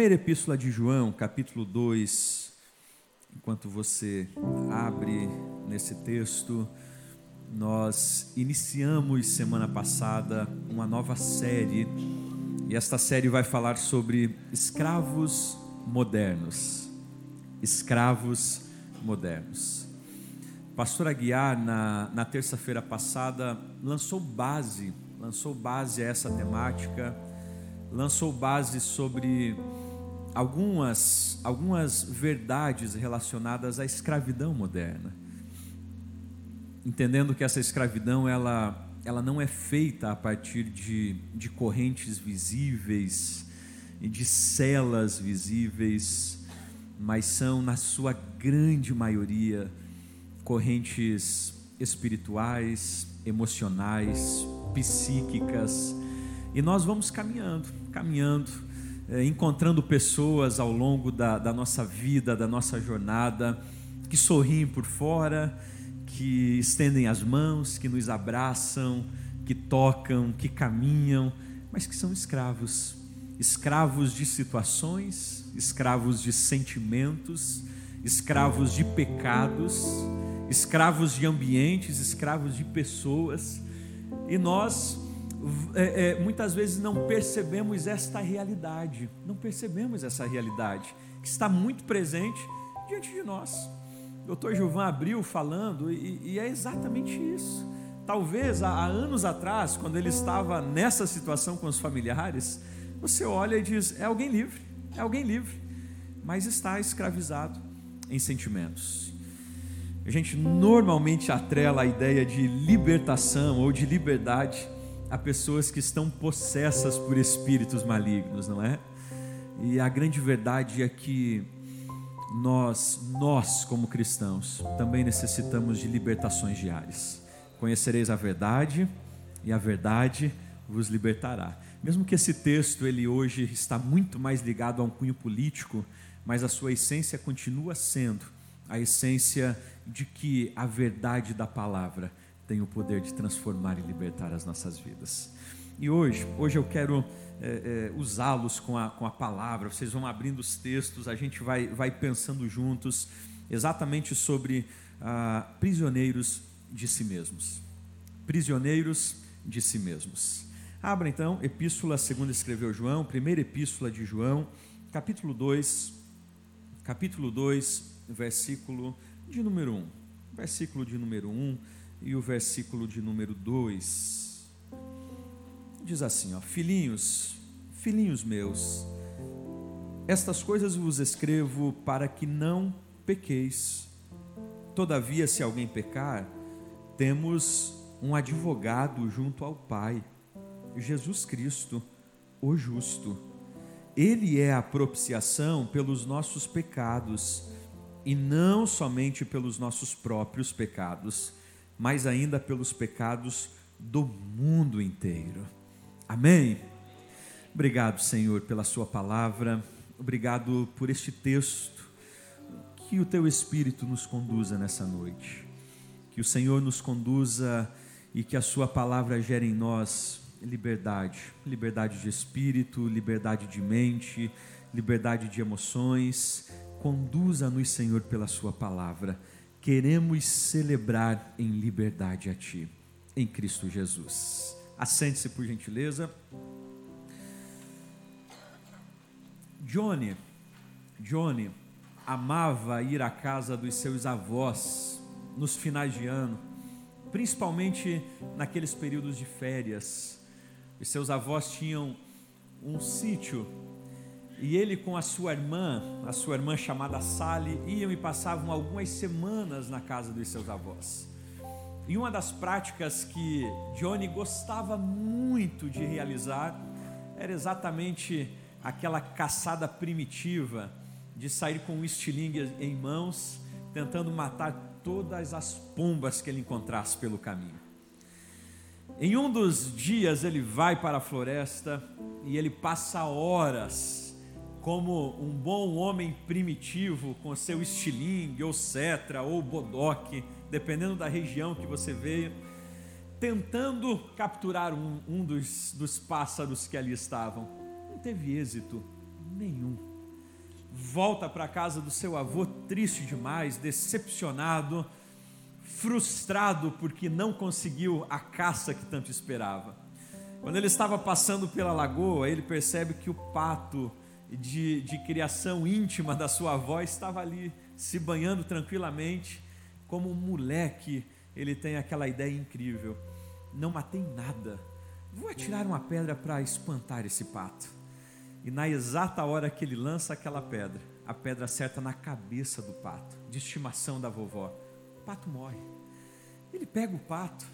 Primeira Epístola de João, capítulo 2. Enquanto você abre nesse texto, nós iniciamos semana passada uma nova série, e esta série vai falar sobre escravos modernos. Escravos modernos. Pastor Aguiar, na, na terça-feira passada, lançou base, lançou base a essa temática lançou base sobre algumas, algumas verdades relacionadas à escravidão moderna. Entendendo que essa escravidão ela, ela não é feita a partir de, de correntes visíveis e de celas visíveis, mas são, na sua grande maioria, correntes espirituais, emocionais, psíquicas, e nós vamos caminhando, caminhando, é, encontrando pessoas ao longo da, da nossa vida, da nossa jornada, que sorriem por fora, que estendem as mãos, que nos abraçam, que tocam, que caminham, mas que são escravos. Escravos de situações, escravos de sentimentos, escravos de pecados, escravos de ambientes, escravos de pessoas, e nós é, é, muitas vezes não percebemos esta realidade, não percebemos essa realidade que está muito presente diante de nós. O Dr. Gilvan abriu falando e, e é exatamente isso. Talvez há, há anos atrás, quando ele estava nessa situação com os familiares, você olha e diz: é alguém livre, é alguém livre, mas está escravizado em sentimentos. A gente normalmente atrela a ideia de libertação ou de liberdade a pessoas que estão possessas por espíritos malignos, não é? E a grande verdade é que nós, nós como cristãos, também necessitamos de libertações diárias. Conhecereis a verdade e a verdade vos libertará. Mesmo que esse texto ele hoje está muito mais ligado a um cunho político, mas a sua essência continua sendo a essência de que a verdade da palavra tem o poder de transformar e libertar as nossas vidas. E hoje, hoje eu quero é, é, usá-los com a, com a palavra, vocês vão abrindo os textos, a gente vai, vai pensando juntos exatamente sobre ah, prisioneiros de si mesmos. Prisioneiros de si mesmos. Abra então, epístola segundo escreveu João, primeira epístola de João, capítulo 2, capítulo 2, versículo de número 1. Versículo de número 1 e o versículo de número 2 diz assim: ó, Filhinhos, filhinhos meus, estas coisas vos escrevo para que não pequeis. Todavia, se alguém pecar, temos um advogado junto ao Pai, Jesus Cristo, o justo. Ele é a propiciação pelos nossos pecados, e não somente pelos nossos próprios pecados mas ainda pelos pecados do mundo inteiro. Amém? Obrigado, Senhor, pela Sua palavra, obrigado por este texto. Que o Teu Espírito nos conduza nessa noite, que o Senhor nos conduza e que a Sua palavra gere em nós liberdade, liberdade de espírito, liberdade de mente, liberdade de emoções. Conduza-nos, Senhor, pela Sua palavra queremos celebrar em liberdade a Ti, em Cristo Jesus. Assente-se por gentileza. Johnny, Johnny amava ir à casa dos seus avós nos finais de ano, principalmente naqueles períodos de férias. Os seus avós tinham um sítio e ele com a sua irmã, a sua irmã chamada Sally, iam e passavam algumas semanas na casa dos seus avós. E uma das práticas que Johnny gostava muito de realizar era exatamente aquela caçada primitiva de sair com um estilingue em mãos, tentando matar todas as pombas que ele encontrasse pelo caminho. Em um dos dias ele vai para a floresta e ele passa horas como um bom homem primitivo, com seu estilingue, ou cetra, ou bodoque, dependendo da região que você veio, tentando capturar um, um dos, dos pássaros que ali estavam. Não teve êxito nenhum. Volta para a casa do seu avô triste demais, decepcionado, frustrado porque não conseguiu a caça que tanto esperava. Quando ele estava passando pela lagoa, ele percebe que o pato de, de criação íntima da sua avó estava ali, se banhando tranquilamente, como um moleque. Ele tem aquela ideia incrível: não matei nada, vou atirar uma pedra para espantar esse pato. E na exata hora que ele lança aquela pedra, a pedra acerta na cabeça do pato, de estimação da vovó. O pato morre. Ele pega o pato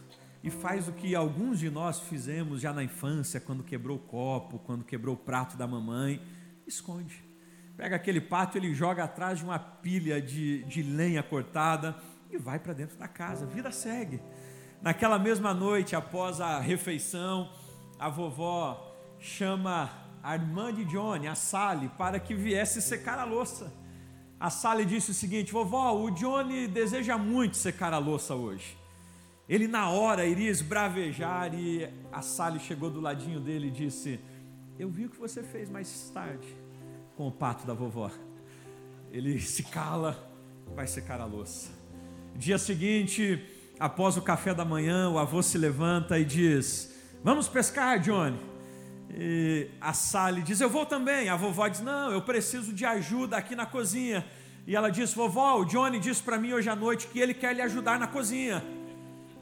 e faz o que alguns de nós fizemos já na infância, quando quebrou o copo, quando quebrou o prato da mamãe, esconde. Pega aquele pato, ele joga atrás de uma pilha de, de lenha cortada e vai para dentro da casa. Vida segue. Naquela mesma noite, após a refeição, a vovó chama a irmã de Johnny, a Sally, para que viesse secar a louça. A Sally disse o seguinte: Vovó, o Johnny deseja muito secar a louça hoje. Ele na hora iria esbravejar e a Sally chegou do ladinho dele e disse: Eu vi o que você fez mais tarde com o pato da vovó. Ele se cala, vai secar a louça. Dia seguinte, após o café da manhã, o avô se levanta e diz: Vamos pescar, Johnny. E a Sally diz: Eu vou também. A vovó diz: Não, eu preciso de ajuda aqui na cozinha. E ela diz: Vovó, o Johnny disse para mim hoje à noite que ele quer lhe ajudar na cozinha.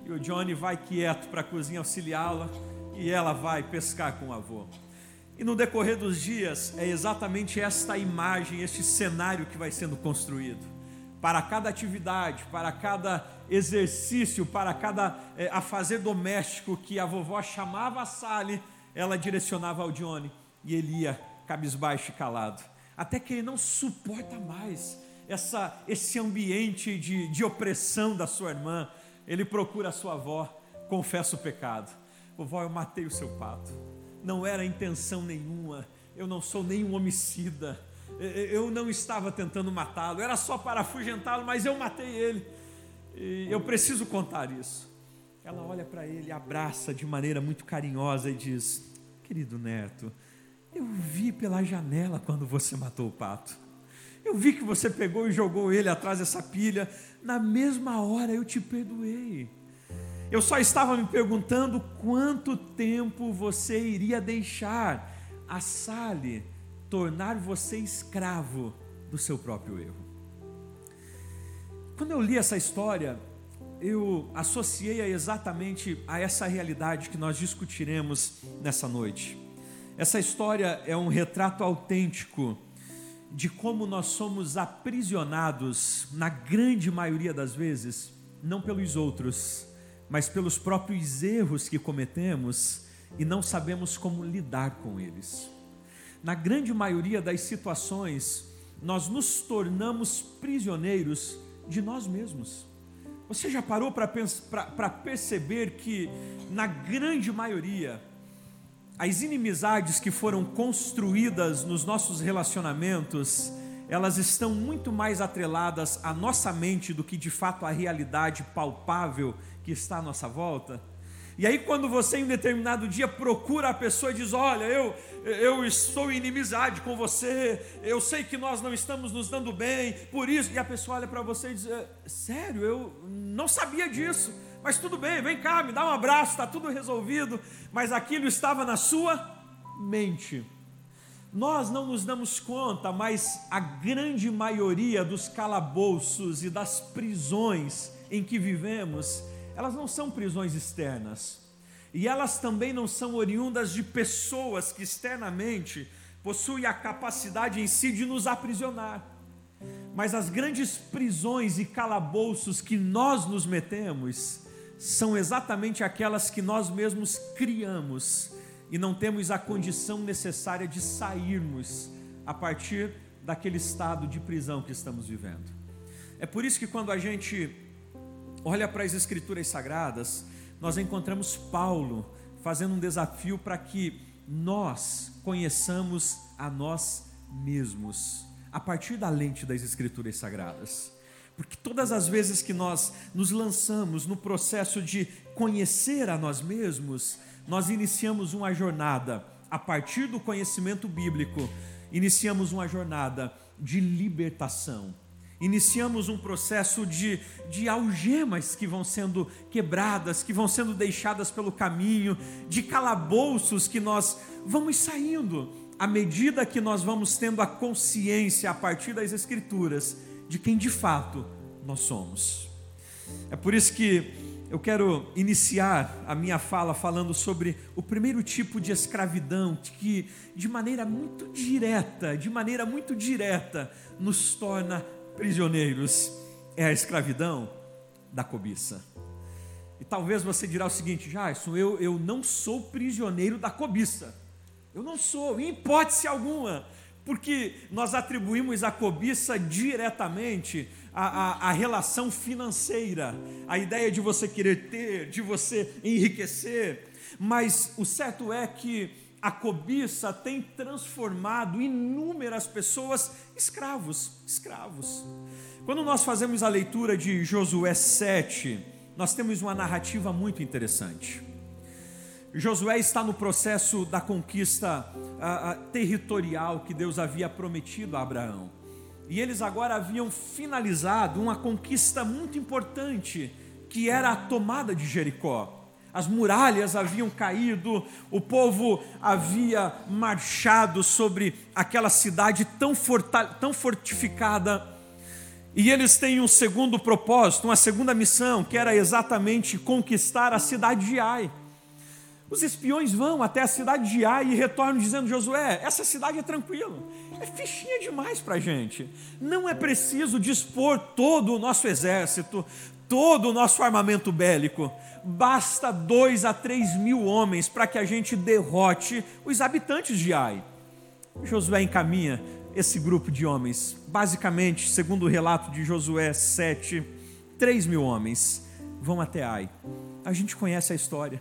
E o Johnny vai quieto para a cozinha auxiliá-la e ela vai pescar com o avô. E no decorrer dos dias é exatamente esta imagem, este cenário que vai sendo construído. Para cada atividade, para cada exercício, para cada é, afazer doméstico que a vovó chamava a Sally, ela direcionava ao Johnny e ele ia cabisbaixo e calado. Até que ele não suporta mais essa, esse ambiente de, de opressão da sua irmã, ele procura a sua avó, confessa o pecado. Vovó, eu matei o seu pato. Não era intenção nenhuma. Eu não sou nenhum homicida. Eu não estava tentando matá-lo. Era só para afugentá-lo, mas eu matei ele. E eu preciso contar isso. Ela olha para ele, abraça de maneira muito carinhosa e diz: Querido neto, eu vi pela janela quando você matou o pato. Eu vi que você pegou e jogou ele atrás dessa pilha. Na mesma hora eu te perdoei. Eu só estava me perguntando quanto tempo você iria deixar a Sally tornar você escravo do seu próprio erro. Quando eu li essa história, eu associei-a exatamente a essa realidade que nós discutiremos nessa noite. Essa história é um retrato autêntico de como nós somos aprisionados, na grande maioria das vezes, não pelos outros, mas pelos próprios erros que cometemos e não sabemos como lidar com eles. Na grande maioria das situações, nós nos tornamos prisioneiros de nós mesmos. Você já parou para perceber que, na grande maioria, as inimizades que foram construídas nos nossos relacionamentos, elas estão muito mais atreladas à nossa mente do que de fato à realidade palpável que está à nossa volta. E aí, quando você em um determinado dia procura a pessoa e diz: Olha, eu, eu estou em inimizade com você, eu sei que nós não estamos nos dando bem, por isso. E a pessoa olha para você e diz: é, Sério, eu não sabia disso. Mas tudo bem, vem cá, me dá um abraço, está tudo resolvido. Mas aquilo estava na sua mente. Nós não nos damos conta, mas a grande maioria dos calabouços e das prisões em que vivemos, elas não são prisões externas. E elas também não são oriundas de pessoas que externamente possuem a capacidade em si de nos aprisionar. Mas as grandes prisões e calabouços que nós nos metemos, são exatamente aquelas que nós mesmos criamos e não temos a condição necessária de sairmos a partir daquele estado de prisão que estamos vivendo. É por isso que quando a gente olha para as Escrituras Sagradas, nós encontramos Paulo fazendo um desafio para que nós conheçamos a nós mesmos, a partir da lente das Escrituras Sagradas. Porque todas as vezes que nós nos lançamos no processo de conhecer a nós mesmos, nós iniciamos uma jornada a partir do conhecimento bíblico iniciamos uma jornada de libertação. Iniciamos um processo de, de algemas que vão sendo quebradas, que vão sendo deixadas pelo caminho, de calabouços que nós vamos saindo à medida que nós vamos tendo a consciência a partir das Escrituras de quem de fato nós somos. É por isso que eu quero iniciar a minha fala falando sobre o primeiro tipo de escravidão que, de maneira muito direta, de maneira muito direta, nos torna prisioneiros. É a escravidão da cobiça. E talvez você dirá o seguinte, Jason, eu, eu não sou prisioneiro da cobiça. Eu não sou, em hipótese alguma, porque nós atribuímos a cobiça diretamente à, à, à, relação financeira, a ideia de você querer ter, de você enriquecer, mas o certo é que a cobiça tem transformado inúmeras pessoas escravos, escravos. Quando nós fazemos a leitura de Josué 7, nós temos uma narrativa muito interessante. Josué está no processo da conquista a, a, territorial que Deus havia prometido a Abraão. E eles agora haviam finalizado uma conquista muito importante, que era a tomada de Jericó. As muralhas haviam caído, o povo havia marchado sobre aquela cidade tão, tão fortificada. E eles têm um segundo propósito, uma segunda missão, que era exatamente conquistar a cidade de Ai. Os espiões vão até a cidade de Ai e retornam dizendo: Josué, essa cidade é tranquila, é fichinha demais para a gente. Não é preciso dispor todo o nosso exército, todo o nosso armamento bélico. Basta dois a três mil homens para que a gente derrote os habitantes de Ai. Josué encaminha esse grupo de homens, basicamente, segundo o relato de Josué 7, 3 mil homens vão até Ai. A gente conhece a história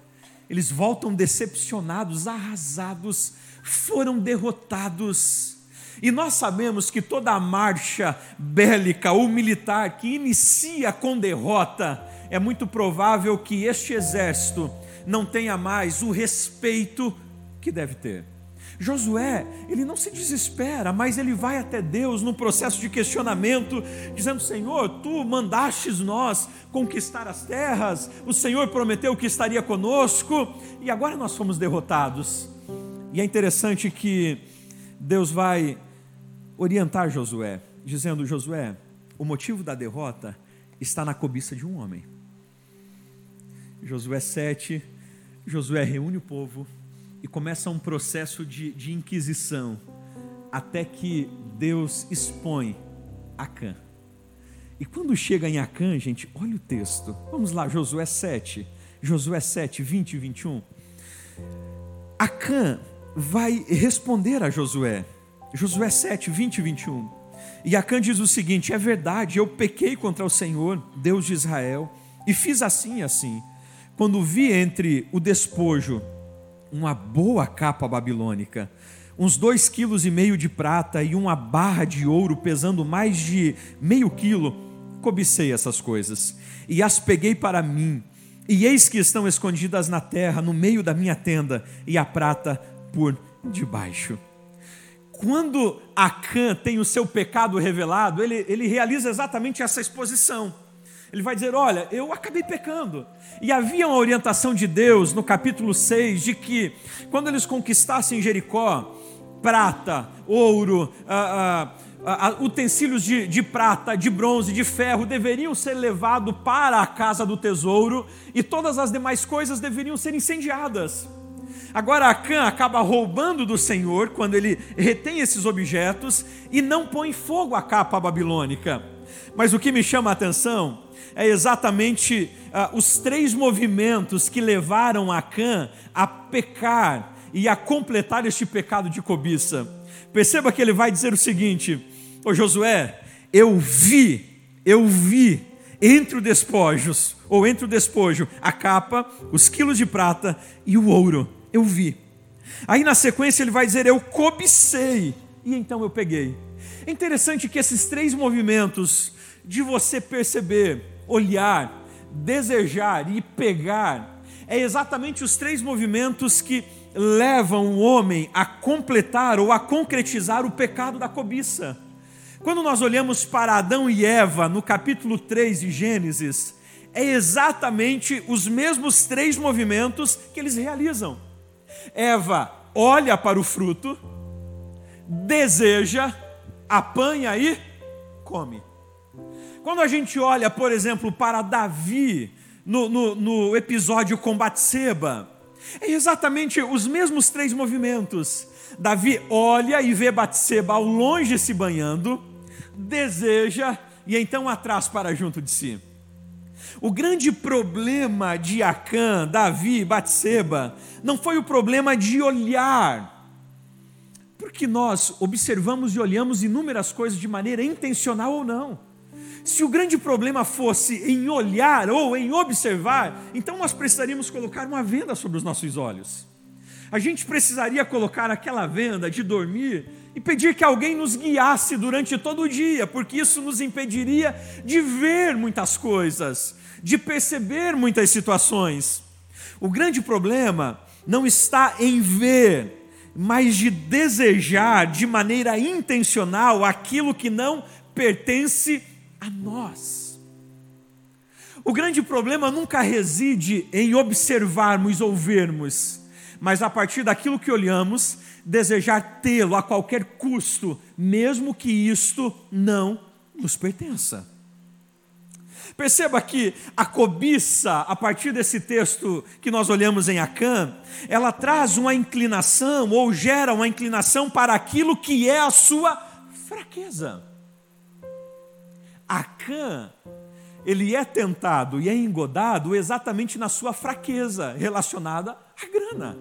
eles voltam decepcionados, arrasados, foram derrotados. E nós sabemos que toda a marcha bélica ou militar que inicia com derrota, é muito provável que este exército não tenha mais o respeito que deve ter. Josué, ele não se desespera, mas ele vai até Deus no processo de questionamento, dizendo: Senhor, tu mandastes nós conquistar as terras, o Senhor prometeu que estaria conosco, e agora nós fomos derrotados. E é interessante que Deus vai orientar Josué, dizendo: Josué, o motivo da derrota está na cobiça de um homem. Josué 7, Josué reúne o povo e começa um processo de, de inquisição, até que Deus expõe Acã. E quando chega em Acã, gente, olha o texto. Vamos lá, Josué 7. Josué 7, 20 e 21. Acã vai responder a Josué. Josué 7, 20 e 21. E Acã diz o seguinte: É verdade, eu pequei contra o Senhor, Deus de Israel, e fiz assim e assim. Quando vi entre o despojo uma boa capa babilônica, uns dois quilos e meio de prata e uma barra de ouro pesando mais de meio quilo. Cobicei essas coisas e as peguei para mim. E eis que estão escondidas na terra, no meio da minha tenda, e a prata por debaixo. Quando Acã tem o seu pecado revelado, ele, ele realiza exatamente essa exposição. Ele vai dizer: Olha, eu acabei pecando. E havia uma orientação de Deus no capítulo 6 de que, quando eles conquistassem Jericó, prata, ouro, ah, ah, ah, utensílios de, de prata, de bronze, de ferro deveriam ser levados para a casa do tesouro e todas as demais coisas deveriam ser incendiadas. Agora Acã acaba roubando do Senhor quando ele retém esses objetos e não põe fogo à capa babilônica. Mas o que me chama a atenção é exatamente uh, os três movimentos que levaram Acã a pecar e a completar este pecado de cobiça. Perceba que ele vai dizer o seguinte: Ô Josué, eu vi, eu vi entre os despojos, ou entre o despojo, a capa, os quilos de prata e o ouro. Eu vi. Aí na sequência ele vai dizer: Eu cobicei, e então eu peguei. É interessante que esses três movimentos de você perceber olhar, desejar e pegar, é exatamente os três movimentos que levam o homem a completar ou a concretizar o pecado da cobiça. Quando nós olhamos para Adão e Eva no capítulo 3 de Gênesis, é exatamente os mesmos três movimentos que eles realizam. Eva olha para o fruto, deseja, apanha e come. Quando a gente olha, por exemplo, para Davi, no, no, no episódio com Batseba, é exatamente os mesmos três movimentos. Davi olha e vê Batseba ao longe se banhando, deseja e então atrás para junto de si. O grande problema de Acã, Davi Batseba não foi o problema de olhar, porque nós observamos e olhamos inúmeras coisas de maneira intencional ou não. Se o grande problema fosse em olhar ou em observar, então nós precisaríamos colocar uma venda sobre os nossos olhos. A gente precisaria colocar aquela venda de dormir e pedir que alguém nos guiasse durante todo o dia, porque isso nos impediria de ver muitas coisas, de perceber muitas situações. O grande problema não está em ver, mas de desejar de maneira intencional aquilo que não pertence a nós. O grande problema nunca reside em observarmos ou vermos, mas a partir daquilo que olhamos, desejar tê-lo a qualquer custo, mesmo que isto não nos pertença. Perceba que a cobiça, a partir desse texto que nós olhamos em Acã, ela traz uma inclinação ou gera uma inclinação para aquilo que é a sua fraqueza. Acã, ele é tentado e é engodado exatamente na sua fraqueza relacionada à grana.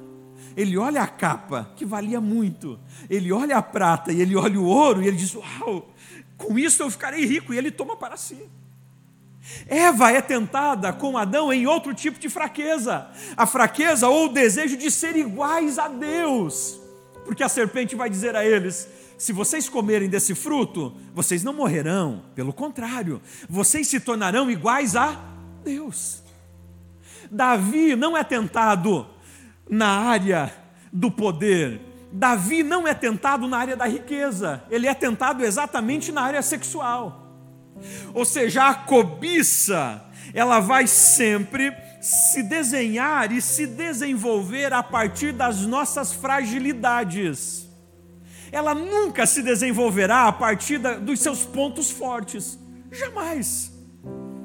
Ele olha a capa, que valia muito, ele olha a prata e ele olha o ouro e ele diz: Uau, com isso eu ficarei rico, e ele toma para si. Eva é tentada com Adão em outro tipo de fraqueza, a fraqueza ou o desejo de ser iguais a Deus, porque a serpente vai dizer a eles: se vocês comerem desse fruto, vocês não morrerão, pelo contrário, vocês se tornarão iguais a Deus. Davi não é tentado na área do poder, Davi não é tentado na área da riqueza, ele é tentado exatamente na área sexual. Ou seja, a cobiça, ela vai sempre se desenhar e se desenvolver a partir das nossas fragilidades ela nunca se desenvolverá a partir da, dos seus pontos fortes. Jamais.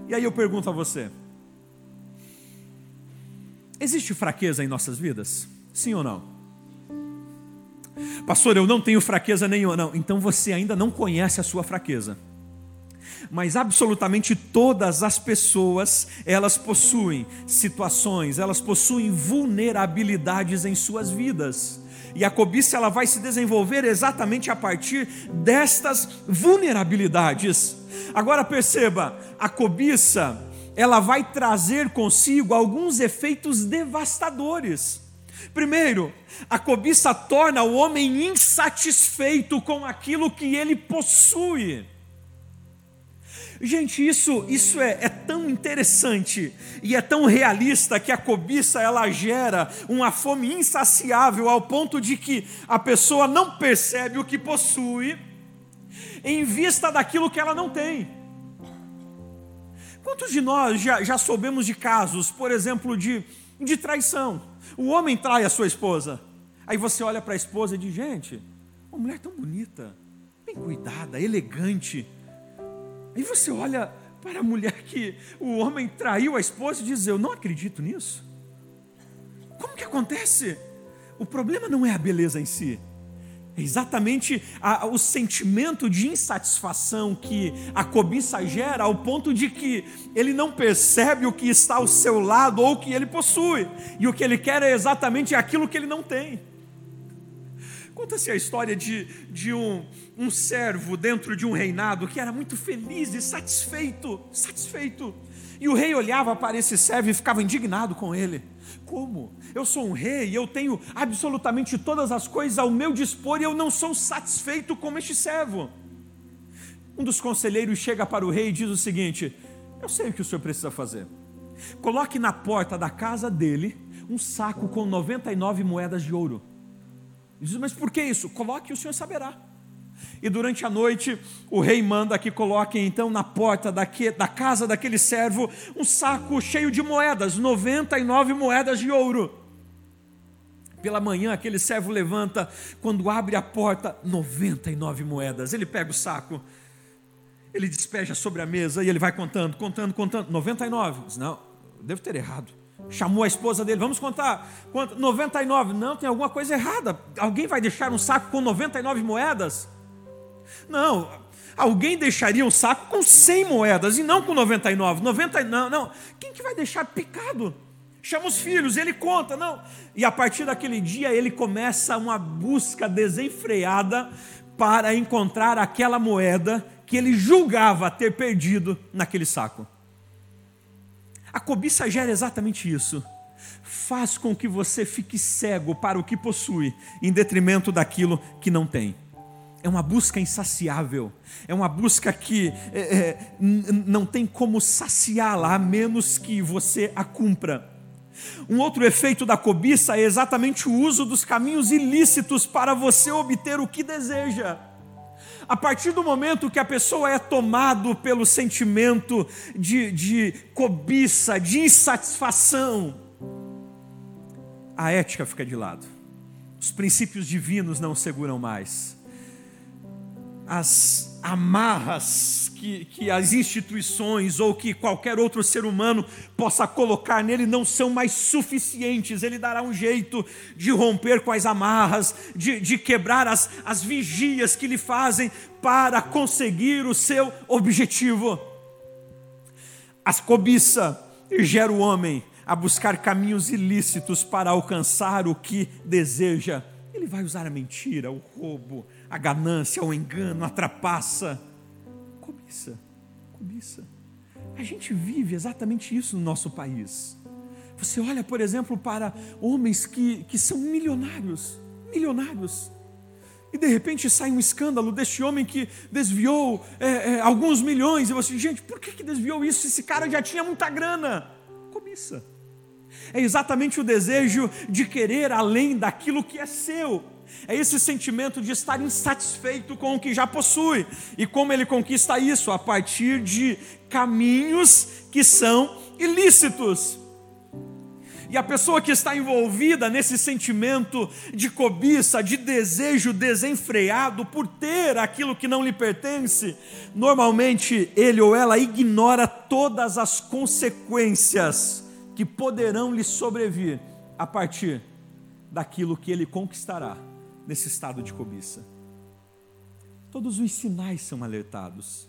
E aí eu pergunto a você: existe fraqueza em nossas vidas? Sim ou não? Pastor, eu não tenho fraqueza nenhuma. Não, então você ainda não conhece a sua fraqueza. Mas absolutamente todas as pessoas, elas possuem situações, elas possuem vulnerabilidades em suas vidas. E a cobiça ela vai se desenvolver exatamente a partir destas vulnerabilidades. Agora perceba, a cobiça ela vai trazer consigo alguns efeitos devastadores. Primeiro, a cobiça torna o homem insatisfeito com aquilo que ele possui. Gente, isso, isso é, é, tão interessante e é tão realista que a cobiça ela gera uma fome insaciável ao ponto de que a pessoa não percebe o que possui em vista daquilo que ela não tem. Quantos de nós já, já soubemos de casos, por exemplo, de, de traição? O homem trai a sua esposa, aí você olha para a esposa e diz: gente, uma mulher tão bonita, bem cuidada, elegante e você olha para a mulher que o homem traiu a esposa e diz: Eu não acredito nisso. Como que acontece? O problema não é a beleza em si, é exatamente a, o sentimento de insatisfação que a cobiça gera, ao ponto de que ele não percebe o que está ao seu lado ou o que ele possui, e o que ele quer é exatamente aquilo que ele não tem. Conta-se a história de, de um, um servo dentro de um reinado que era muito feliz e satisfeito, satisfeito. E o rei olhava para esse servo e ficava indignado com ele. Como? Eu sou um rei, eu tenho absolutamente todas as coisas ao meu dispor e eu não sou satisfeito com este servo. Um dos conselheiros chega para o rei e diz o seguinte: Eu sei o que o senhor precisa fazer. Coloque na porta da casa dele um saco com 99 moedas de ouro. Diz, mas por que isso? Coloque e o Senhor saberá. E durante a noite, o rei manda que coloquem então na porta daque, da casa daquele servo um saco cheio de moedas, 99 moedas de ouro. Pela manhã, aquele servo levanta, quando abre a porta, 99 moedas. Ele pega o saco, ele despeja sobre a mesa e ele vai contando, contando, contando. 99. Diz, não, devo ter errado. Chamou a esposa dele, vamos contar. Quanto? 99. Não, tem alguma coisa errada. Alguém vai deixar um saco com 99 moedas? Não, alguém deixaria um saco com 100 moedas e não com 99. 90, não, não. Quem que vai deixar picado? Chama os filhos, ele conta, não. E a partir daquele dia ele começa uma busca desenfreada para encontrar aquela moeda que ele julgava ter perdido naquele saco. A cobiça gera exatamente isso. Faz com que você fique cego para o que possui, em detrimento daquilo que não tem. É uma busca insaciável, é uma busca que é, é, não tem como saciá-la, a menos que você a cumpra. Um outro efeito da cobiça é exatamente o uso dos caminhos ilícitos para você obter o que deseja. A partir do momento que a pessoa é tomado pelo sentimento de, de cobiça, de insatisfação, a ética fica de lado. Os princípios divinos não seguram mais. As amarras que, que as instituições ou que qualquer outro ser humano possa colocar nele não são mais suficientes. Ele dará um jeito de romper com as amarras, de, de quebrar as, as vigias que lhe fazem para conseguir o seu objetivo. As cobiça gera o homem a buscar caminhos ilícitos para alcançar o que deseja. Ele vai usar a mentira, o roubo, a ganância, o engano, a trapaça. Cobiça, cobiça. A gente vive exatamente isso no nosso país. Você olha, por exemplo, para homens que, que são milionários, milionários, e de repente sai um escândalo deste homem que desviou é, é, alguns milhões, e você, gente, por que, que desviou isso? Esse cara já tinha muita grana. Cobiça. É exatamente o desejo de querer além daquilo que é seu. É esse sentimento de estar insatisfeito com o que já possui. E como ele conquista isso? A partir de caminhos que são ilícitos. E a pessoa que está envolvida nesse sentimento de cobiça, de desejo desenfreado por ter aquilo que não lhe pertence, normalmente ele ou ela ignora todas as consequências que poderão lhe sobrevir a partir daquilo que ele conquistará nesse estado de cobiça. Todos os sinais são alertados,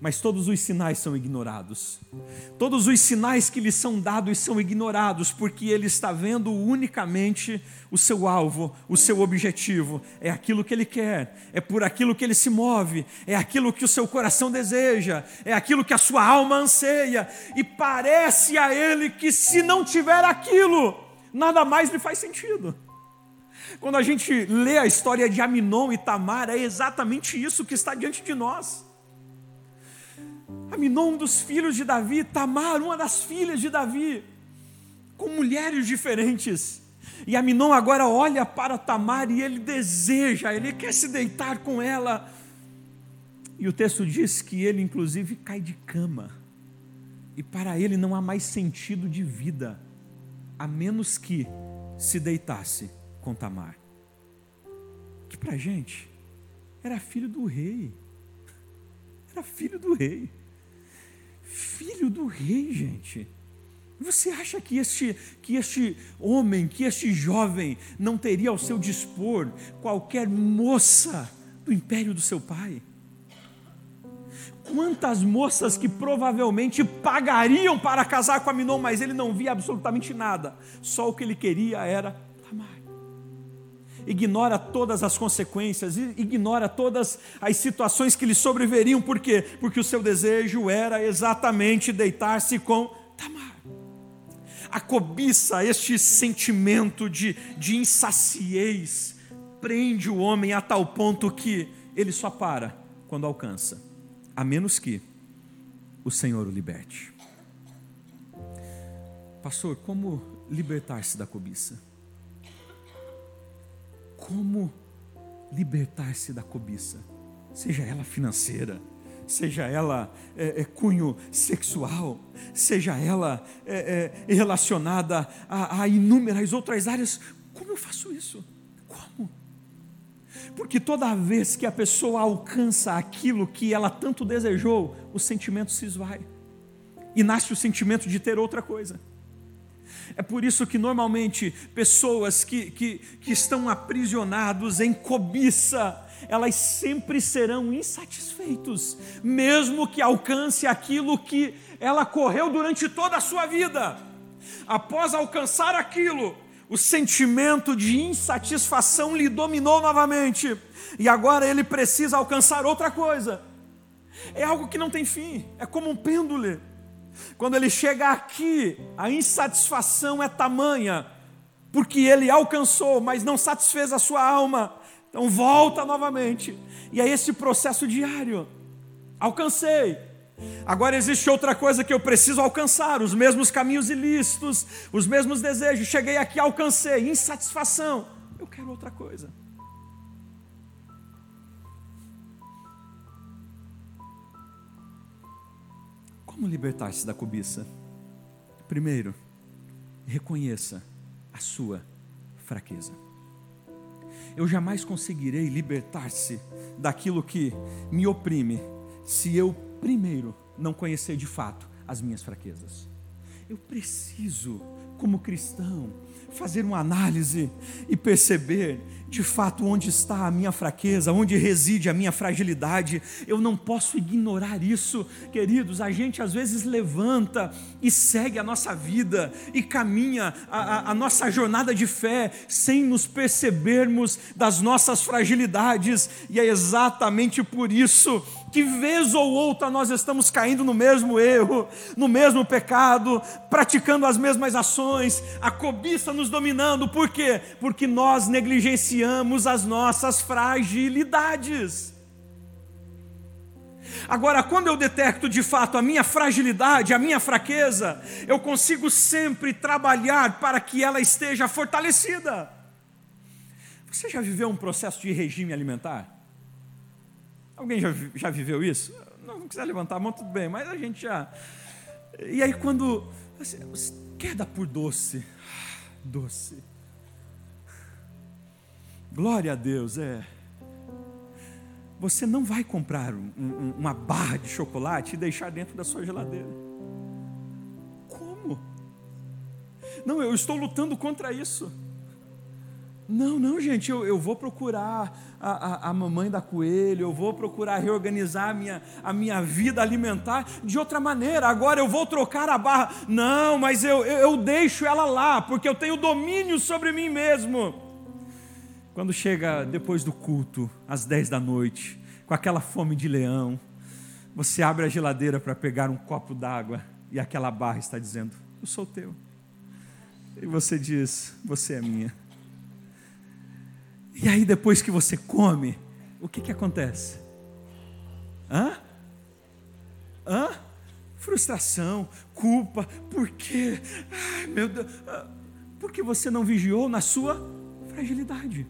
mas todos os sinais são ignorados. Todos os sinais que lhe são dados são ignorados, porque ele está vendo unicamente o seu alvo, o seu objetivo, é aquilo que ele quer, é por aquilo que ele se move, é aquilo que o seu coração deseja, é aquilo que a sua alma anseia, e parece a ele que se não tiver aquilo, nada mais lhe faz sentido. Quando a gente lê a história de Aminon e Tamar, é exatamente isso que está diante de nós. Aminon, um dos filhos de Davi, Tamar, uma das filhas de Davi, com mulheres diferentes. E Aminon agora olha para Tamar e ele deseja, ele quer se deitar com ela. E o texto diz que ele, inclusive, cai de cama. E para ele não há mais sentido de vida, a menos que se deitasse com Tamar, que para a gente era filho do rei, era filho do rei, filho do rei, gente. Você acha que este, que este homem, que este jovem não teria ao seu dispor qualquer moça do império do seu pai? Quantas moças que provavelmente pagariam para casar com Aminon, mas ele não via absolutamente nada, só o que ele queria era ignora todas as consequências, ignora todas as situações que lhe sobreveriam, por quê? Porque o seu desejo era exatamente deitar-se com Tamar. A cobiça, este sentimento de, de insaciez, prende o homem a tal ponto que ele só para quando alcança, a menos que o Senhor o liberte. Pastor, como libertar-se da cobiça? Como libertar-se da cobiça? Seja ela financeira, seja ela é, é, cunho sexual, seja ela é, é relacionada a, a inúmeras outras áreas. Como eu faço isso? Como? Porque toda vez que a pessoa alcança aquilo que ela tanto desejou, o sentimento se esvai. E nasce o sentimento de ter outra coisa. É por isso que normalmente pessoas que, que, que estão aprisionados em cobiça, elas sempre serão insatisfeitos, mesmo que alcance aquilo que ela correu durante toda a sua vida. Após alcançar aquilo, o sentimento de insatisfação lhe dominou novamente, e agora ele precisa alcançar outra coisa. É algo que não tem fim, é como um pêndulo. Quando ele chega aqui, a insatisfação é tamanha, porque ele alcançou, mas não satisfez a sua alma. Então volta novamente. E é esse processo diário. Alcancei. Agora existe outra coisa que eu preciso alcançar, os mesmos caminhos ilícitos, os mesmos desejos. Cheguei aqui, alcancei, insatisfação. Eu quero outra coisa. Como libertar-se da cobiça? Primeiro, reconheça a sua fraqueza. Eu jamais conseguirei libertar-se daquilo que me oprime se eu primeiro não conhecer de fato as minhas fraquezas. Eu preciso, como cristão, fazer uma análise e perceber de fato onde está a minha fraqueza, onde reside a minha fragilidade. Eu não posso ignorar isso, queridos. A gente às vezes levanta e segue a nossa vida e caminha a, a, a nossa jornada de fé sem nos percebermos das nossas fragilidades, e é exatamente por isso que vez ou outra nós estamos caindo no mesmo erro, no mesmo pecado, praticando as mesmas ações, a cobiça nos dominando, por quê? Porque nós negligenciamos as nossas fragilidades. Agora, quando eu detecto de fato a minha fragilidade, a minha fraqueza, eu consigo sempre trabalhar para que ela esteja fortalecida. Você já viveu um processo de regime alimentar? Alguém já, já viveu isso? Não, não quiser levantar a mão, tudo bem, mas a gente já. E aí, quando. Assim, queda por doce. Doce. Glória a Deus, é. Você não vai comprar um, um, uma barra de chocolate e deixar dentro da sua geladeira. Como? Não, eu estou lutando contra isso. Não, não, gente, eu, eu vou procurar a, a, a, mamãe da coelho, eu vou procurar reorganizar a minha, a minha vida alimentar de outra maneira. Agora eu vou trocar a barra. Não, mas eu, eu, eu deixo ela lá, porque eu tenho domínio sobre mim mesmo. Quando chega depois do culto, às 10 da noite, com aquela fome de leão, você abre a geladeira para pegar um copo d'água e aquela barra está dizendo: Eu sou teu. E você diz: Você é minha. E aí, depois que você come, o que, que acontece? Hã? Hã? Frustração, culpa, por quê? Ai, meu Deus, ah, porque você não vigiou na sua fragilidade.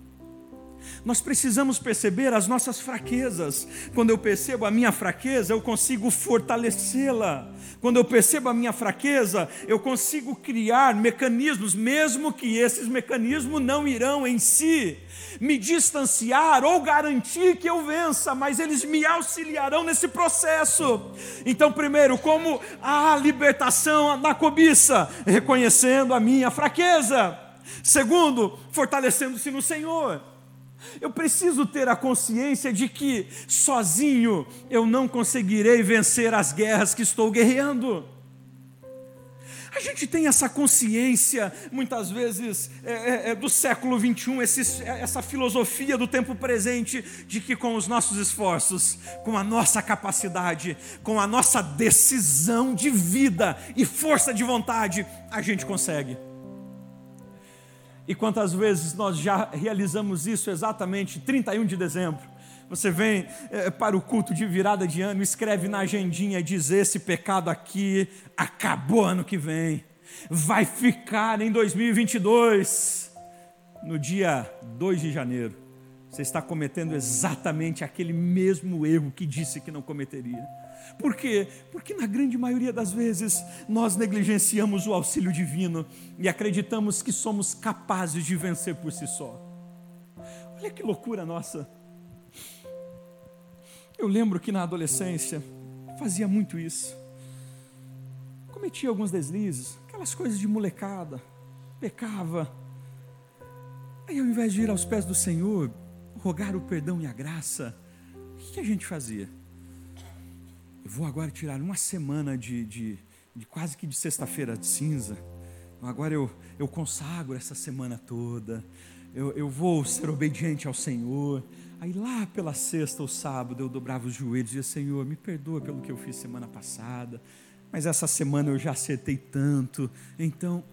Nós precisamos perceber as nossas fraquezas. Quando eu percebo a minha fraqueza, eu consigo fortalecê-la. Quando eu percebo a minha fraqueza, eu consigo criar mecanismos, mesmo que esses mecanismos não irão em si me distanciar ou garantir que eu vença, mas eles me auxiliarão nesse processo. Então, primeiro, como a libertação da cobiça, reconhecendo a minha fraqueza. Segundo, fortalecendo-se no Senhor. Eu preciso ter a consciência de que sozinho eu não conseguirei vencer as guerras que estou guerreando. A gente tem essa consciência, muitas vezes, é, é, é do século 21, esse, é, essa filosofia do tempo presente, de que com os nossos esforços, com a nossa capacidade, com a nossa decisão de vida e força de vontade, a gente consegue. E quantas vezes nós já realizamos isso exatamente 31 de dezembro? Você vem é, para o culto de virada de ano, escreve na agendinha diz: Esse pecado aqui acabou ano que vem. vai ficar em 2022, no dia 2 de janeiro. Você está cometendo exatamente aquele mesmo erro que disse que não cometeria. Por quê? Porque na grande maioria das vezes nós negligenciamos o auxílio divino e acreditamos que somos capazes de vencer por si só. Olha que loucura nossa. Eu lembro que na adolescência fazia muito isso. Cometia alguns deslizes, aquelas coisas de molecada, pecava. Aí ao invés de ir aos pés do Senhor, rogar o perdão e a graça, o que a gente fazia? Eu vou agora tirar uma semana de, de, de quase que de sexta-feira de cinza. Agora eu, eu consagro essa semana toda. Eu, eu vou ser obediente ao Senhor. Aí lá pela sexta ou sábado eu dobrava os joelhos e dizia: Senhor, me perdoa pelo que eu fiz semana passada, mas essa semana eu já acertei tanto. Então.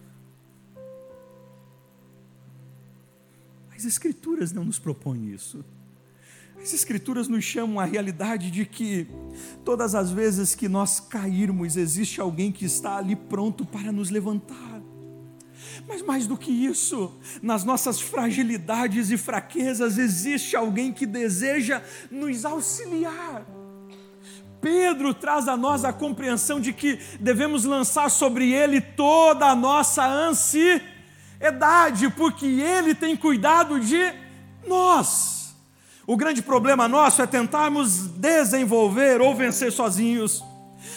As Escrituras não nos propõem isso. As Escrituras nos chamam à realidade de que todas as vezes que nós cairmos, existe alguém que está ali pronto para nos levantar. Mas mais do que isso, nas nossas fragilidades e fraquezas, existe alguém que deseja nos auxiliar. Pedro traz a nós a compreensão de que devemos lançar sobre ele toda a nossa ansiedade, porque ele tem cuidado de nós. O grande problema nosso é tentarmos desenvolver ou vencer sozinhos.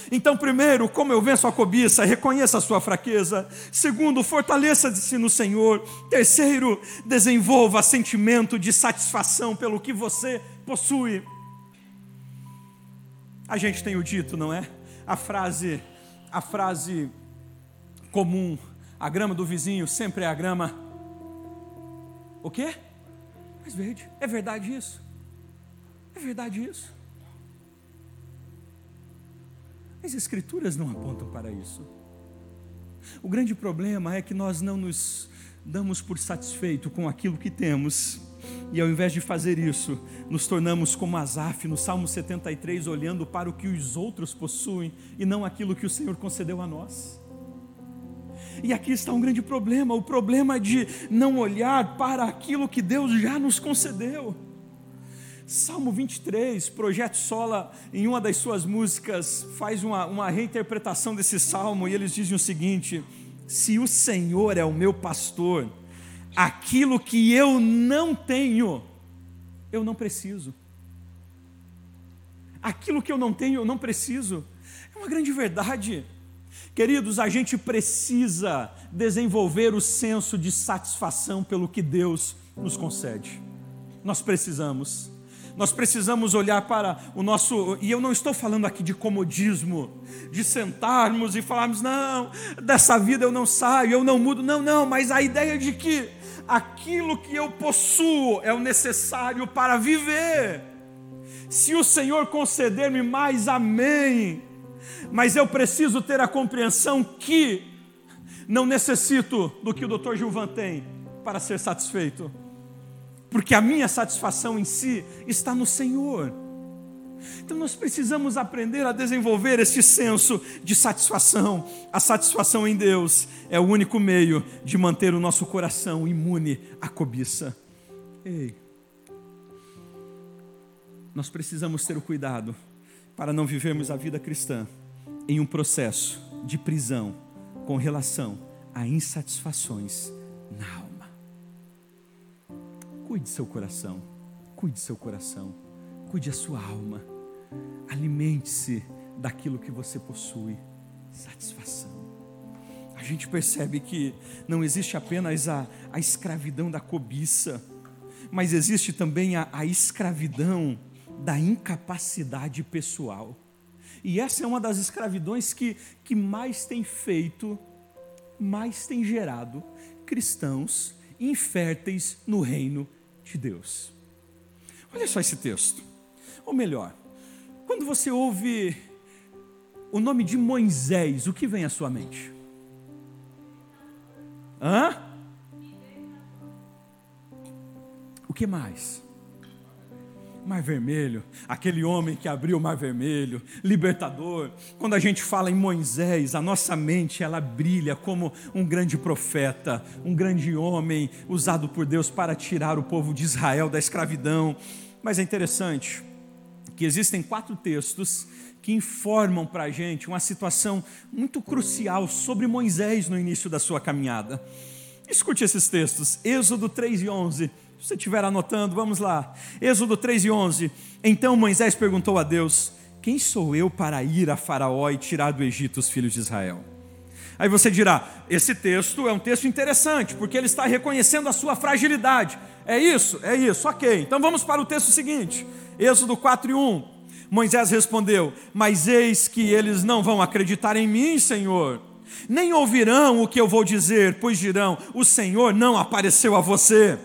Então, primeiro, como eu venço a cobiça, reconheça a sua fraqueza. Segundo, fortaleça-se no Senhor. Terceiro, desenvolva sentimento de satisfação pelo que você possui. A gente tem o dito, não é? A frase, a frase comum, a grama do vizinho sempre é a grama. O quê? Mais verde. É verdade isso? É verdade isso? As Escrituras não apontam para isso. O grande problema é que nós não nos damos por satisfeito com aquilo que temos, e ao invés de fazer isso, nos tornamos como Asaf no Salmo 73, olhando para o que os outros possuem e não aquilo que o Senhor concedeu a nós. E aqui está um grande problema: o problema de não olhar para aquilo que Deus já nos concedeu. Salmo 23, Projeto Sola, em uma das suas músicas, faz uma, uma reinterpretação desse salmo e eles dizem o seguinte: Se o Senhor é o meu pastor, aquilo que eu não tenho, eu não preciso. Aquilo que eu não tenho, eu não preciso. É uma grande verdade. Queridos, a gente precisa desenvolver o senso de satisfação pelo que Deus nos concede. Nós precisamos. Nós precisamos olhar para o nosso, e eu não estou falando aqui de comodismo, de sentarmos e falarmos, não, dessa vida eu não saio, eu não mudo, não, não, mas a ideia de que aquilo que eu possuo é o necessário para viver. Se o Senhor conceder-me mais, amém mas eu preciso ter a compreensão que não necessito do que o Dr. Gilvan tem para ser satisfeito, porque a minha satisfação em si está no Senhor. Então nós precisamos aprender a desenvolver este senso de satisfação. A satisfação em Deus é o único meio de manter o nosso coração imune à cobiça. Ei, nós precisamos ter o cuidado para não vivermos a vida cristã em um processo de prisão com relação a insatisfações na alma. Cuide seu coração, cuide seu coração, cuide a sua alma, alimente-se daquilo que você possui, satisfação. A gente percebe que não existe apenas a, a escravidão da cobiça, mas existe também a, a escravidão da incapacidade pessoal. E essa é uma das escravidões que, que mais tem feito, mais tem gerado cristãos inférteis no reino de Deus. Olha só esse texto. Ou melhor, quando você ouve o nome de Moisés, o que vem à sua mente? Hã? O que mais? Mar Vermelho, aquele homem que abriu o Mar Vermelho, libertador. Quando a gente fala em Moisés, a nossa mente ela brilha como um grande profeta, um grande homem usado por Deus para tirar o povo de Israel da escravidão. Mas é interessante que existem quatro textos que informam para a gente uma situação muito crucial sobre Moisés no início da sua caminhada. Escute esses textos, Êxodo 3 e 11. Se você estiver anotando, vamos lá. Êxodo 3 e 11. Então Moisés perguntou a Deus: Quem sou eu para ir a Faraó e tirar do Egito os filhos de Israel? Aí você dirá: esse texto é um texto interessante, porque ele está reconhecendo a sua fragilidade. É isso? É isso, ok. Então vamos para o texto seguinte, Êxodo 4 e 1. Moisés respondeu: Mas eis que eles não vão acreditar em mim, Senhor, nem ouvirão o que eu vou dizer, pois dirão: O Senhor não apareceu a você.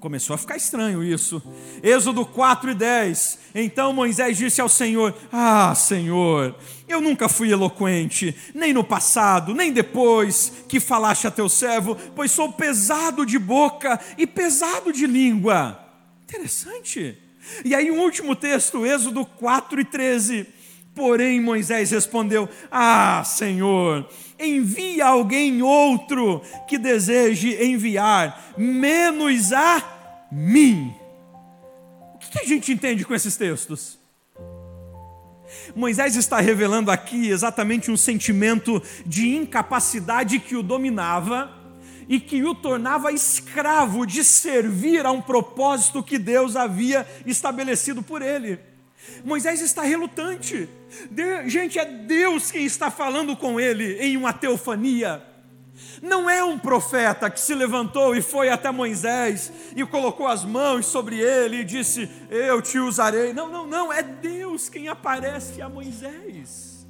Começou a ficar estranho isso. Êxodo 4 e 10. Então Moisés disse ao Senhor: Ah, Senhor, eu nunca fui eloquente, nem no passado, nem depois que falaste a teu servo, pois sou pesado de boca e pesado de língua. Interessante. E aí, um último texto, Êxodo 4 e 13. Porém, Moisés respondeu: Ah, Senhor, envia alguém outro que deseje enviar, menos a mim. O que a gente entende com esses textos? Moisés está revelando aqui exatamente um sentimento de incapacidade que o dominava e que o tornava escravo de servir a um propósito que Deus havia estabelecido por ele. Moisés está relutante. De, gente, é Deus quem está falando com ele em uma teofania. Não é um profeta que se levantou e foi até Moisés e colocou as mãos sobre ele e disse: Eu te usarei. Não, não, não. É Deus quem aparece a Moisés.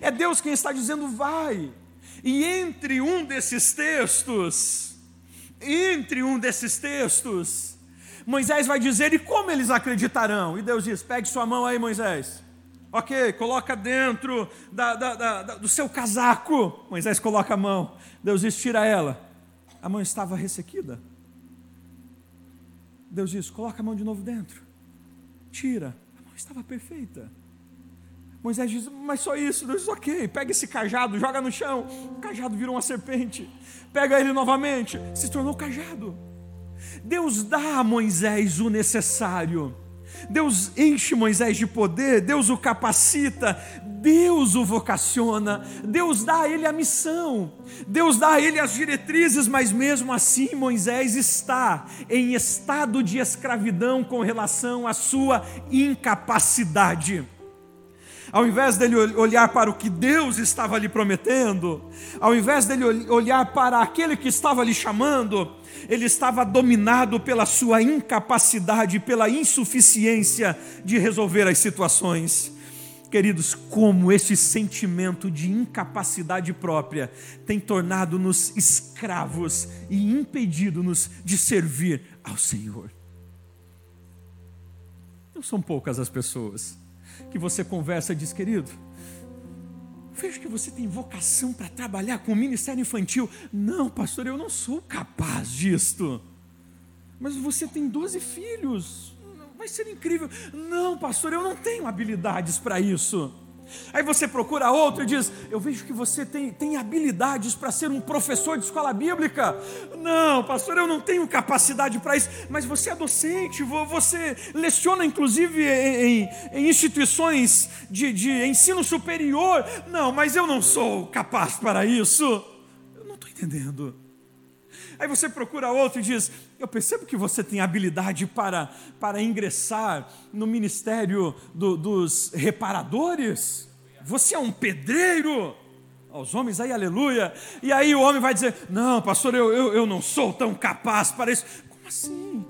É Deus quem está dizendo: Vai. E entre um desses textos, entre um desses textos, Moisés vai dizer: E como eles acreditarão? E Deus diz: Pegue sua mão aí, Moisés. Ok, coloca dentro da, da, da, do seu casaco. Moisés coloca a mão. Deus diz: Tira ela. A mão estava ressequida. Deus diz: Coloca a mão de novo dentro. Tira. A mão estava perfeita. Moisés diz: Mas só isso. Deus diz: Ok, pega esse cajado, joga no chão. O cajado virou uma serpente. Pega ele novamente, se tornou cajado. Deus dá a Moisés o necessário. Deus enche Moisés de poder, Deus o capacita, Deus o vocaciona, Deus dá a ele a missão, Deus dá a ele as diretrizes, mas mesmo assim Moisés está em estado de escravidão com relação à sua incapacidade ao invés dele olhar para o que Deus estava lhe prometendo, ao invés dele olhar para aquele que estava lhe chamando, ele estava dominado pela sua incapacidade, pela insuficiência de resolver as situações. Queridos, como esse sentimento de incapacidade própria tem tornado-nos escravos e impedido-nos de servir ao Senhor. Não são poucas as pessoas que você conversa diz, querido, vejo que você tem vocação para trabalhar com o ministério infantil. Não, pastor, eu não sou capaz disto. Mas você tem 12 filhos, vai ser incrível. Não, pastor, eu não tenho habilidades para isso. Aí você procura outro e diz: Eu vejo que você tem, tem habilidades para ser um professor de escola bíblica. Não, pastor, eu não tenho capacidade para isso. Mas você é docente, você leciona inclusive em, em instituições de, de ensino superior. Não, mas eu não sou capaz para isso. Eu não estou entendendo. Aí você procura outro e diz: Eu percebo que você tem habilidade para, para ingressar no ministério do, dos reparadores. Você é um pedreiro. Aos homens aí, aleluia. E aí o homem vai dizer: Não, pastor, eu, eu, eu não sou tão capaz para isso. Como assim?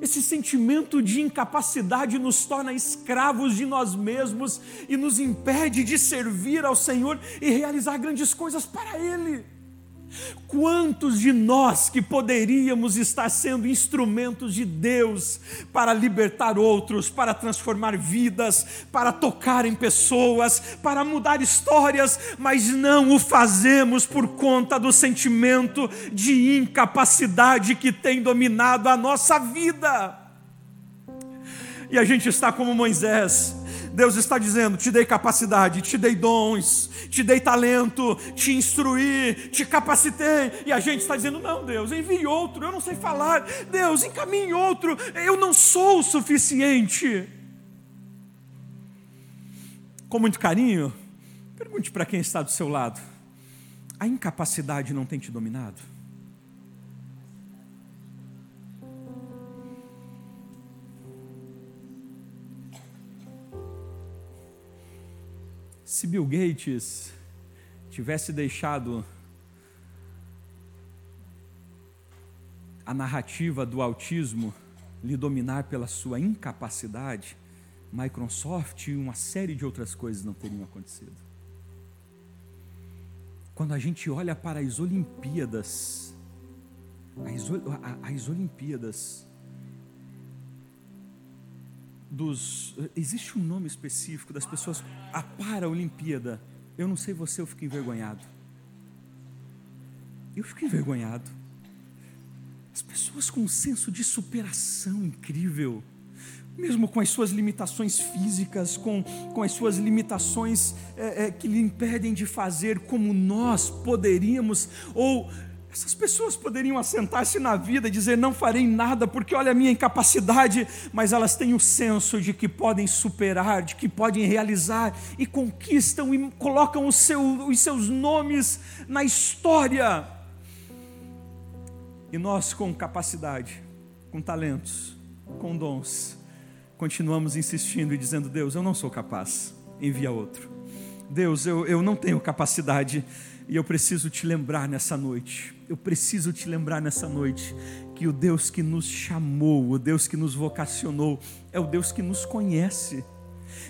Esse sentimento de incapacidade nos torna escravos de nós mesmos e nos impede de servir ao Senhor e realizar grandes coisas para Ele. Quantos de nós que poderíamos estar sendo instrumentos de Deus para libertar outros, para transformar vidas, para tocar em pessoas, para mudar histórias, mas não o fazemos por conta do sentimento de incapacidade que tem dominado a nossa vida. E a gente está como Moisés. Deus está dizendo: te dei capacidade, te dei dons, te dei talento, te instruí, te capacitei. E a gente está dizendo: não, Deus, envie outro, eu não sei falar. Deus, encaminhe outro, eu não sou o suficiente. Com muito carinho, pergunte para quem está do seu lado: a incapacidade não tem te dominado? Se Bill Gates tivesse deixado a narrativa do autismo lhe dominar pela sua incapacidade, Microsoft e uma série de outras coisas não teriam acontecido. Quando a gente olha para as Olimpíadas, as, as Olimpíadas dos. Existe um nome específico das pessoas. A para-Olimpíada. Eu não sei você, eu fico envergonhado. Eu fico envergonhado. As pessoas com um senso de superação incrível, mesmo com as suas limitações físicas, com, com as suas limitações é, é, que lhe impedem de fazer como nós poderíamos, ou essas pessoas poderiam assentar-se na vida e dizer: Não farei nada porque olha a minha incapacidade, mas elas têm o senso de que podem superar, de que podem realizar e conquistam e colocam seu, os seus nomes na história. E nós, com capacidade, com talentos, com dons, continuamos insistindo e dizendo: Deus, eu não sou capaz, envia outro. Deus, eu, eu não tenho capacidade e eu preciso te lembrar nessa noite, eu preciso te lembrar nessa noite, que o Deus que nos chamou, o Deus que nos vocacionou, é o Deus que nos conhece.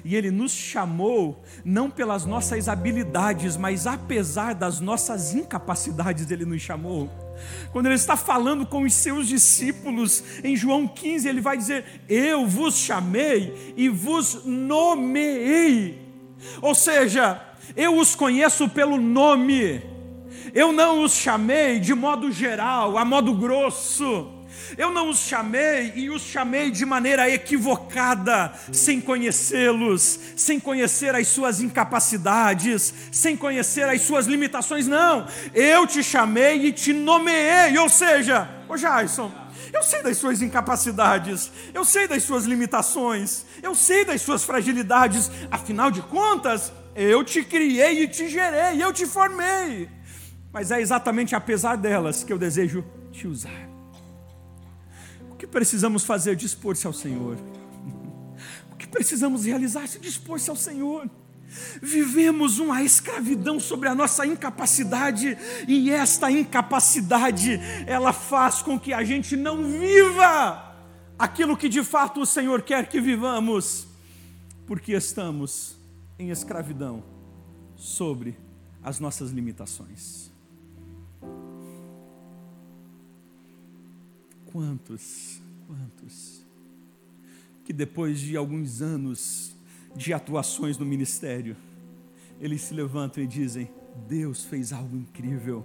E Ele nos chamou não pelas nossas habilidades, mas apesar das nossas incapacidades, Ele nos chamou. Quando Ele está falando com os seus discípulos, em João 15, Ele vai dizer: Eu vos chamei e vos nomeei. Ou seja, eu os conheço pelo nome, eu não os chamei de modo geral, a modo grosso. Eu não os chamei e os chamei de maneira equivocada, sem conhecê-los, sem conhecer as suas incapacidades, sem conhecer as suas limitações. Não, eu te chamei e te nomeei. Ou seja, ô Jason, eu sei das suas incapacidades, eu sei das suas limitações, eu sei das suas fragilidades, afinal de contas, eu te criei e te gerei, eu te formei. Mas é exatamente apesar delas que eu desejo te usar. O que precisamos fazer? Dispor-se ao Senhor. O que precisamos realizar? Se dispor-se ao Senhor. Vivemos uma escravidão sobre a nossa incapacidade, e esta incapacidade, ela faz com que a gente não viva aquilo que de fato o Senhor quer que vivamos, porque estamos em escravidão sobre as nossas limitações. Quantos, quantos, que depois de alguns anos de atuações no ministério, eles se levantam e dizem: Deus fez algo incrível.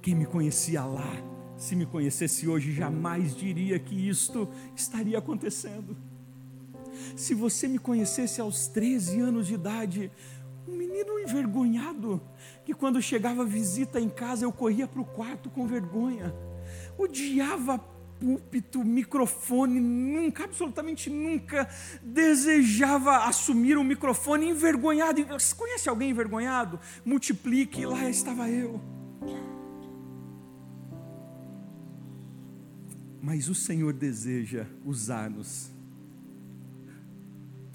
Quem me conhecia lá, se me conhecesse hoje, jamais diria que isto estaria acontecendo. Se você me conhecesse aos 13 anos de idade, um menino envergonhado, que quando chegava visita em casa eu corria para o quarto com vergonha, odiava púlpito, microfone, nunca, absolutamente nunca desejava assumir um microfone envergonhado. Você conhece alguém envergonhado? Multiplique, lá estava eu. Mas o Senhor deseja usar-nos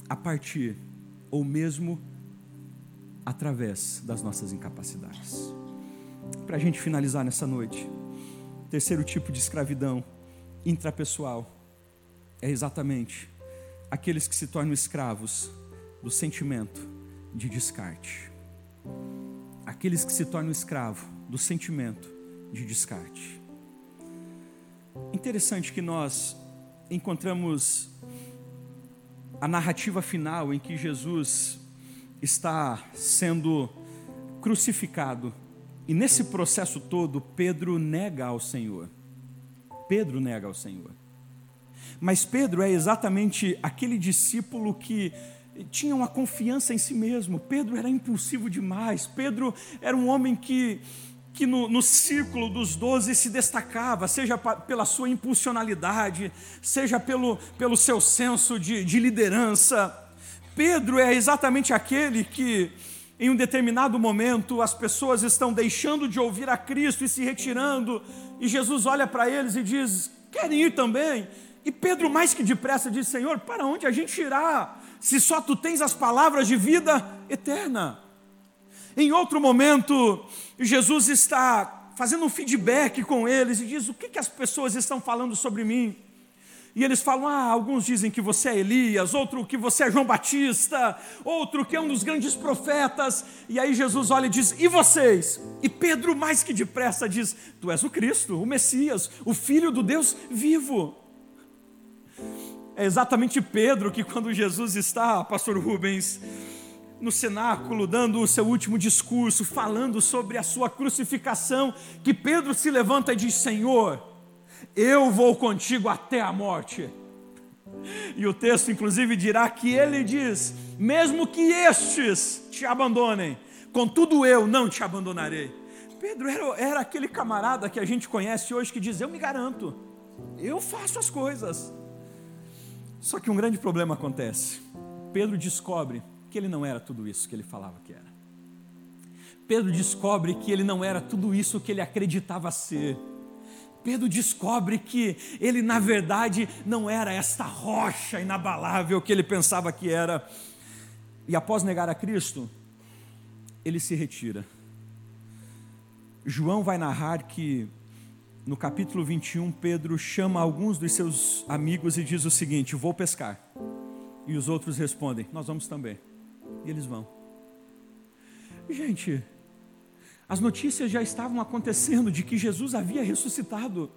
a partir ou mesmo através das nossas incapacidades. Para a gente finalizar nessa noite, terceiro tipo de escravidão intrapessoal é exatamente aqueles que se tornam escravos do sentimento de descarte. Aqueles que se tornam escravo do sentimento de descarte. Interessante que nós encontramos a narrativa final em que Jesus está sendo crucificado. E nesse processo todo, Pedro nega ao Senhor. Pedro nega ao Senhor. Mas Pedro é exatamente aquele discípulo que tinha uma confiança em si mesmo. Pedro era impulsivo demais. Pedro era um homem que, que no, no círculo dos doze se destacava, seja pela sua impulsionalidade, seja pelo, pelo seu senso de, de liderança. Pedro é exatamente aquele que, em um determinado momento, as pessoas estão deixando de ouvir a Cristo e se retirando, e Jesus olha para eles e diz: Querem ir também? E Pedro, mais que depressa, diz: Senhor, para onde a gente irá? Se só tu tens as palavras de vida eterna. Em outro momento, Jesus está fazendo um feedback com eles e diz: O que, que as pessoas estão falando sobre mim? E eles falam: Ah, alguns dizem que você é Elias, outro que você é João Batista, outro que é um dos grandes profetas. E aí Jesus olha e diz: E vocês? E Pedro, mais que depressa, diz: Tu és o Cristo, o Messias, o Filho do Deus vivo. É exatamente Pedro que, quando Jesus está, Pastor Rubens, no cenáculo, dando o seu último discurso, falando sobre a sua crucificação, que Pedro se levanta e diz: Senhor, eu vou contigo até a morte. E o texto, inclusive, dirá que ele diz: mesmo que estes te abandonem, contudo eu não te abandonarei. Pedro era, era aquele camarada que a gente conhece hoje que diz: Eu me garanto, eu faço as coisas. Só que um grande problema acontece. Pedro descobre que ele não era tudo isso que ele falava que era. Pedro descobre que ele não era tudo isso que ele acreditava ser. Pedro descobre que ele, na verdade, não era esta rocha inabalável que ele pensava que era. E após negar a Cristo, ele se retira. João vai narrar que no capítulo 21, Pedro chama alguns dos seus amigos e diz o seguinte: Vou pescar. E os outros respondem: Nós vamos também. E eles vão. Gente, as notícias já estavam acontecendo de que Jesus havia ressuscitado.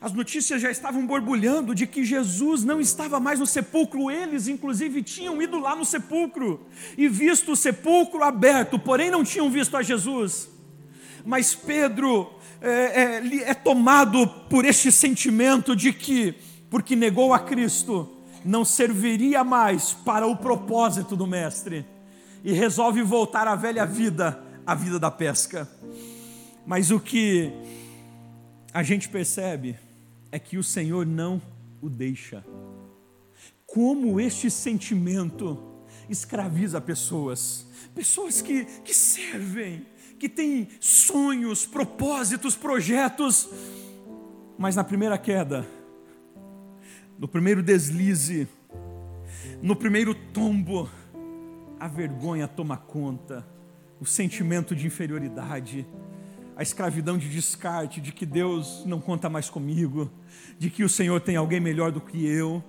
As notícias já estavam borbulhando de que Jesus não estava mais no sepulcro. Eles, inclusive, tinham ido lá no sepulcro e visto o sepulcro aberto, porém não tinham visto a Jesus. Mas Pedro é, é, é tomado por este sentimento de que, porque negou a Cristo, não serviria mais para o propósito do Mestre, e resolve voltar à velha vida, a vida da pesca. Mas o que a gente percebe é que o Senhor não o deixa. Como este sentimento escraviza pessoas, pessoas que, que servem, que tem sonhos, propósitos, projetos, mas na primeira queda, no primeiro deslize, no primeiro tombo, a vergonha toma conta, o sentimento de inferioridade, a escravidão de descarte, de que Deus não conta mais comigo, de que o Senhor tem alguém melhor do que eu,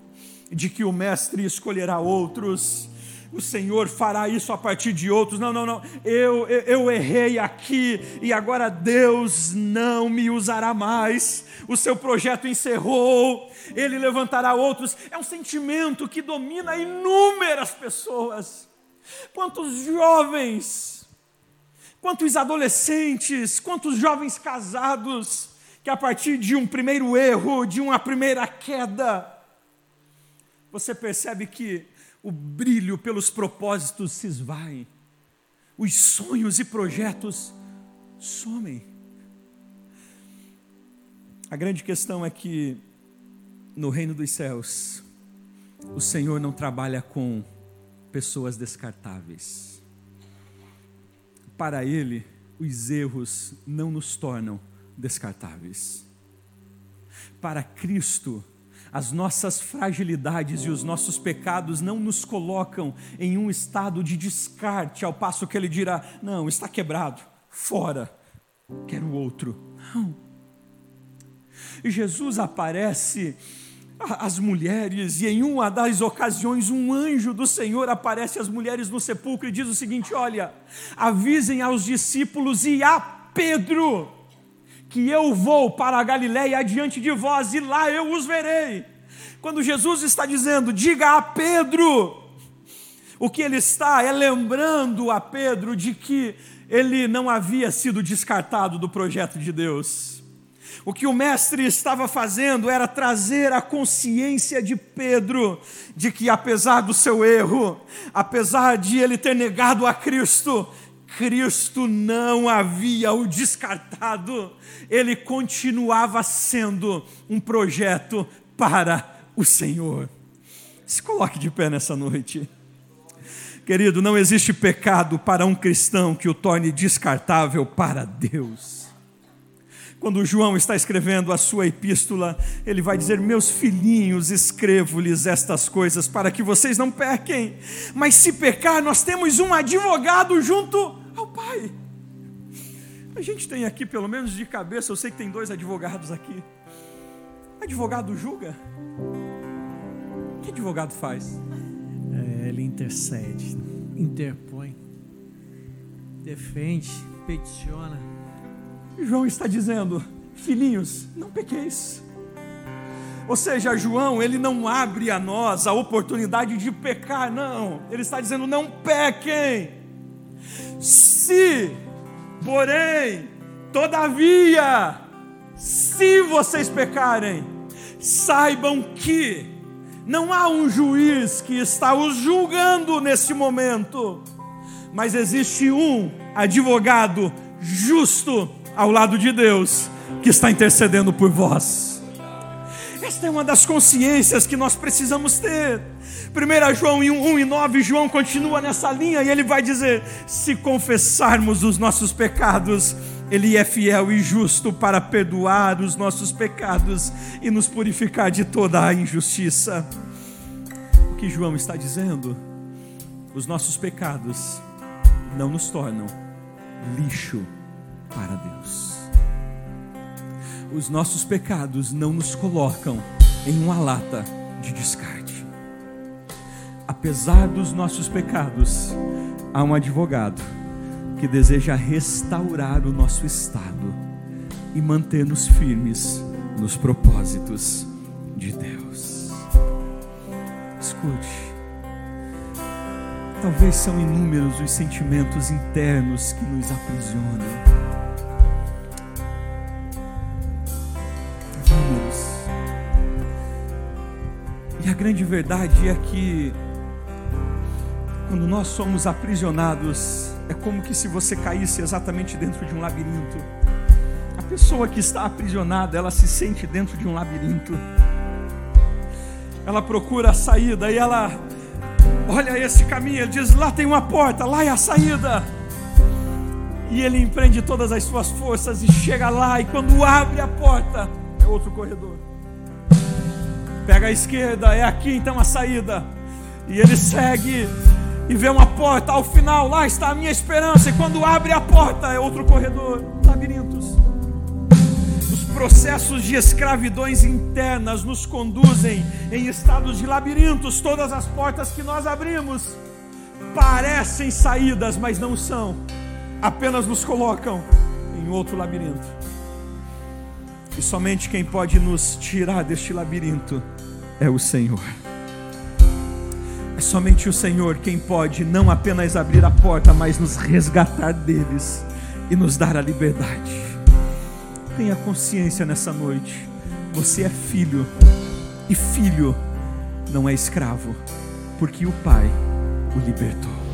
de que o Mestre escolherá outros, o Senhor fará isso a partir de outros. Não, não, não. Eu, eu, eu, errei aqui e agora Deus não me usará mais. O seu projeto encerrou. Ele levantará outros. É um sentimento que domina inúmeras pessoas. Quantos jovens, quantos adolescentes, quantos jovens casados que a partir de um primeiro erro, de uma primeira queda, você percebe que o brilho pelos propósitos se esvai, os sonhos e projetos somem. A grande questão é que no reino dos céus, o Senhor não trabalha com pessoas descartáveis. Para Ele, os erros não nos tornam descartáveis. Para Cristo, as nossas fragilidades e os nossos pecados não nos colocam em um estado de descarte, ao passo que ele dirá: não, está quebrado, fora, quero outro. Não. Jesus aparece às mulheres, e em uma das ocasiões, um anjo do Senhor aparece às mulheres no sepulcro e diz o seguinte: Olha, avisem aos discípulos e a Pedro que eu vou para a Galiléia adiante de vós e lá eu os verei. Quando Jesus está dizendo, diga a Pedro, o que ele está é lembrando a Pedro de que ele não havia sido descartado do projeto de Deus. O que o mestre estava fazendo era trazer a consciência de Pedro de que, apesar do seu erro, apesar de ele ter negado a Cristo, Cristo não havia o descartado, ele continuava sendo um projeto para o Senhor. Se coloque de pé nessa noite. Querido, não existe pecado para um cristão que o torne descartável para Deus. Quando João está escrevendo a sua epístola, ele vai dizer: Meus filhinhos, escrevo-lhes estas coisas para que vocês não pequem. Mas se pecar, nós temos um advogado junto ao Pai. A gente tem aqui, pelo menos de cabeça, eu sei que tem dois advogados aqui. Advogado julga? O que advogado faz? É, ele intercede, interpõe, defende, peticiona. João está dizendo: filhinhos, não pequeis. Ou seja, João, ele não abre a nós a oportunidade de pecar, não. Ele está dizendo: não pequem. Se, porém, todavia, se vocês pecarem, saibam que não há um juiz que está os julgando nesse momento, mas existe um advogado justo ao lado de Deus que está intercedendo por vós. Esta é uma das consciências que nós precisamos ter. 1 João 1 e 9, João continua nessa linha e ele vai dizer: se confessarmos os nossos pecados, ele é fiel e justo para perdoar os nossos pecados e nos purificar de toda a injustiça. O que João está dizendo? Os nossos pecados não nos tornam lixo para Deus. Os nossos pecados não nos colocam em uma lata de descarte. Apesar dos nossos pecados, há um advogado que deseja restaurar o nosso estado e manter-nos firmes nos propósitos de Deus. Escute, talvez são inúmeros os sentimentos internos que nos aprisionam. E a grande verdade é que quando nós somos aprisionados, é como que se você caísse exatamente dentro de um labirinto. A pessoa que está aprisionada, ela se sente dentro de um labirinto. Ela procura a saída e ela olha esse caminho, ele diz: lá tem uma porta, lá é a saída. E ele empreende todas as suas forças e chega lá, e quando abre a porta, é outro corredor. Pega a esquerda, é aqui então a saída. E ele segue e vê uma porta ao final, lá está a minha esperança. E quando abre a porta, é outro corredor, labirintos. Os processos de escravidões internas nos conduzem em estados de labirintos. Todas as portas que nós abrimos parecem saídas, mas não são. Apenas nos colocam em outro labirinto. E somente quem pode nos tirar deste labirinto é o Senhor. É somente o Senhor quem pode não apenas abrir a porta, mas nos resgatar deles e nos dar a liberdade. Tenha consciência nessa noite. Você é filho, e filho não é escravo, porque o Pai o libertou.